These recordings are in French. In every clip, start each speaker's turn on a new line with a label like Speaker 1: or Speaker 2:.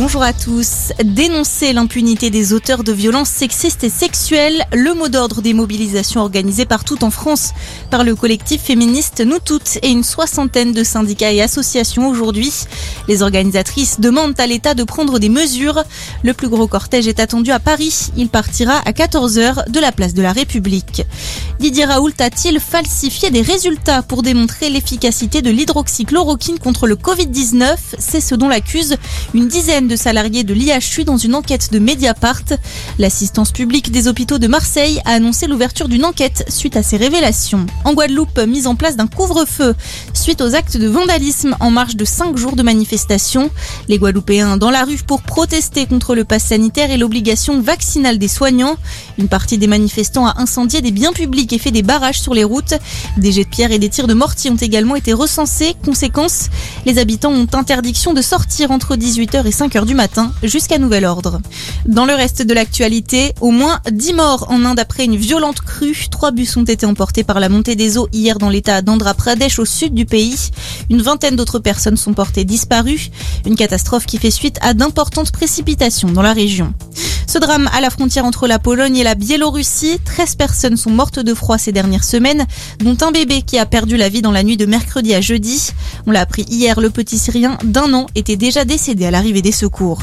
Speaker 1: Bonjour à tous. Dénoncer l'impunité des auteurs de violences sexistes et sexuelles, le mot d'ordre des mobilisations organisées partout en France par le collectif féministe Nous Toutes et une soixantaine de syndicats et associations aujourd'hui. Les organisatrices demandent à l'État de prendre des mesures. Le plus gros cortège est attendu à Paris. Il partira à 14h de la place de la République. Didier Raoult a-t-il falsifié des résultats pour démontrer l'efficacité de l'hydroxychloroquine contre le Covid-19 C'est ce dont l'accuse une dizaine de salariés de l'IHU dans une enquête de Mediapart. L'assistance publique des hôpitaux de Marseille a annoncé l'ouverture d'une enquête suite à ces révélations. En Guadeloupe, mise en place d'un couvre-feu suite aux actes de vandalisme en marge de cinq jours de manifestation. Les Guadeloupéens dans la rue pour protester contre le pass sanitaire et l'obligation vaccinale des soignants. Une partie des manifestants a incendié des biens publics et fait des barrages sur les routes. Des jets de pierre et des tirs de mortier ont également été recensés. Conséquence, les habitants ont interdiction de sortir entre 18h et 5h du matin jusqu'à nouvel ordre. Dans le reste de l'actualité, au moins 10 morts en Inde après une violente crue. Trois bus ont été emportés par la montée des eaux hier dans l'état d'Andhra Pradesh au sud du pays. Une vingtaine d'autres personnes sont portées disparues. Une catastrophe qui fait suite à d'importantes précipitations dans la région. Ce drame à la frontière entre la Pologne et la Biélorussie, 13 personnes sont mortes de froid ces dernières semaines, dont un bébé qui a perdu la vie dans la nuit de mercredi à jeudi. On l'a appris hier, le petit Syrien d'un an était déjà décédé à l'arrivée des secours.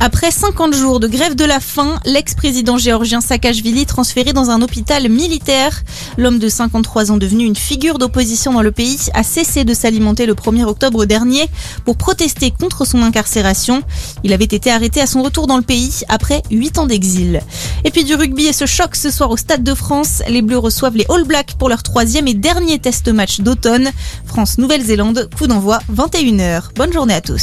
Speaker 1: Après 50 jours de grève de la faim, l'ex-président géorgien Saakashvili transféré dans un hôpital militaire. L'homme de 53 ans devenu une figure d'opposition dans le pays a cessé de s'alimenter le 1er octobre dernier pour protester contre son incarcération. Il avait été arrêté à son retour dans le pays après 8 ans d'exil. Et puis du rugby et ce choc ce soir au Stade de France. Les Bleus reçoivent les All Blacks pour leur troisième et dernier test match d'automne. France-Nouvelle-Zélande, coup d'envoi 21h. Bonne journée à tous.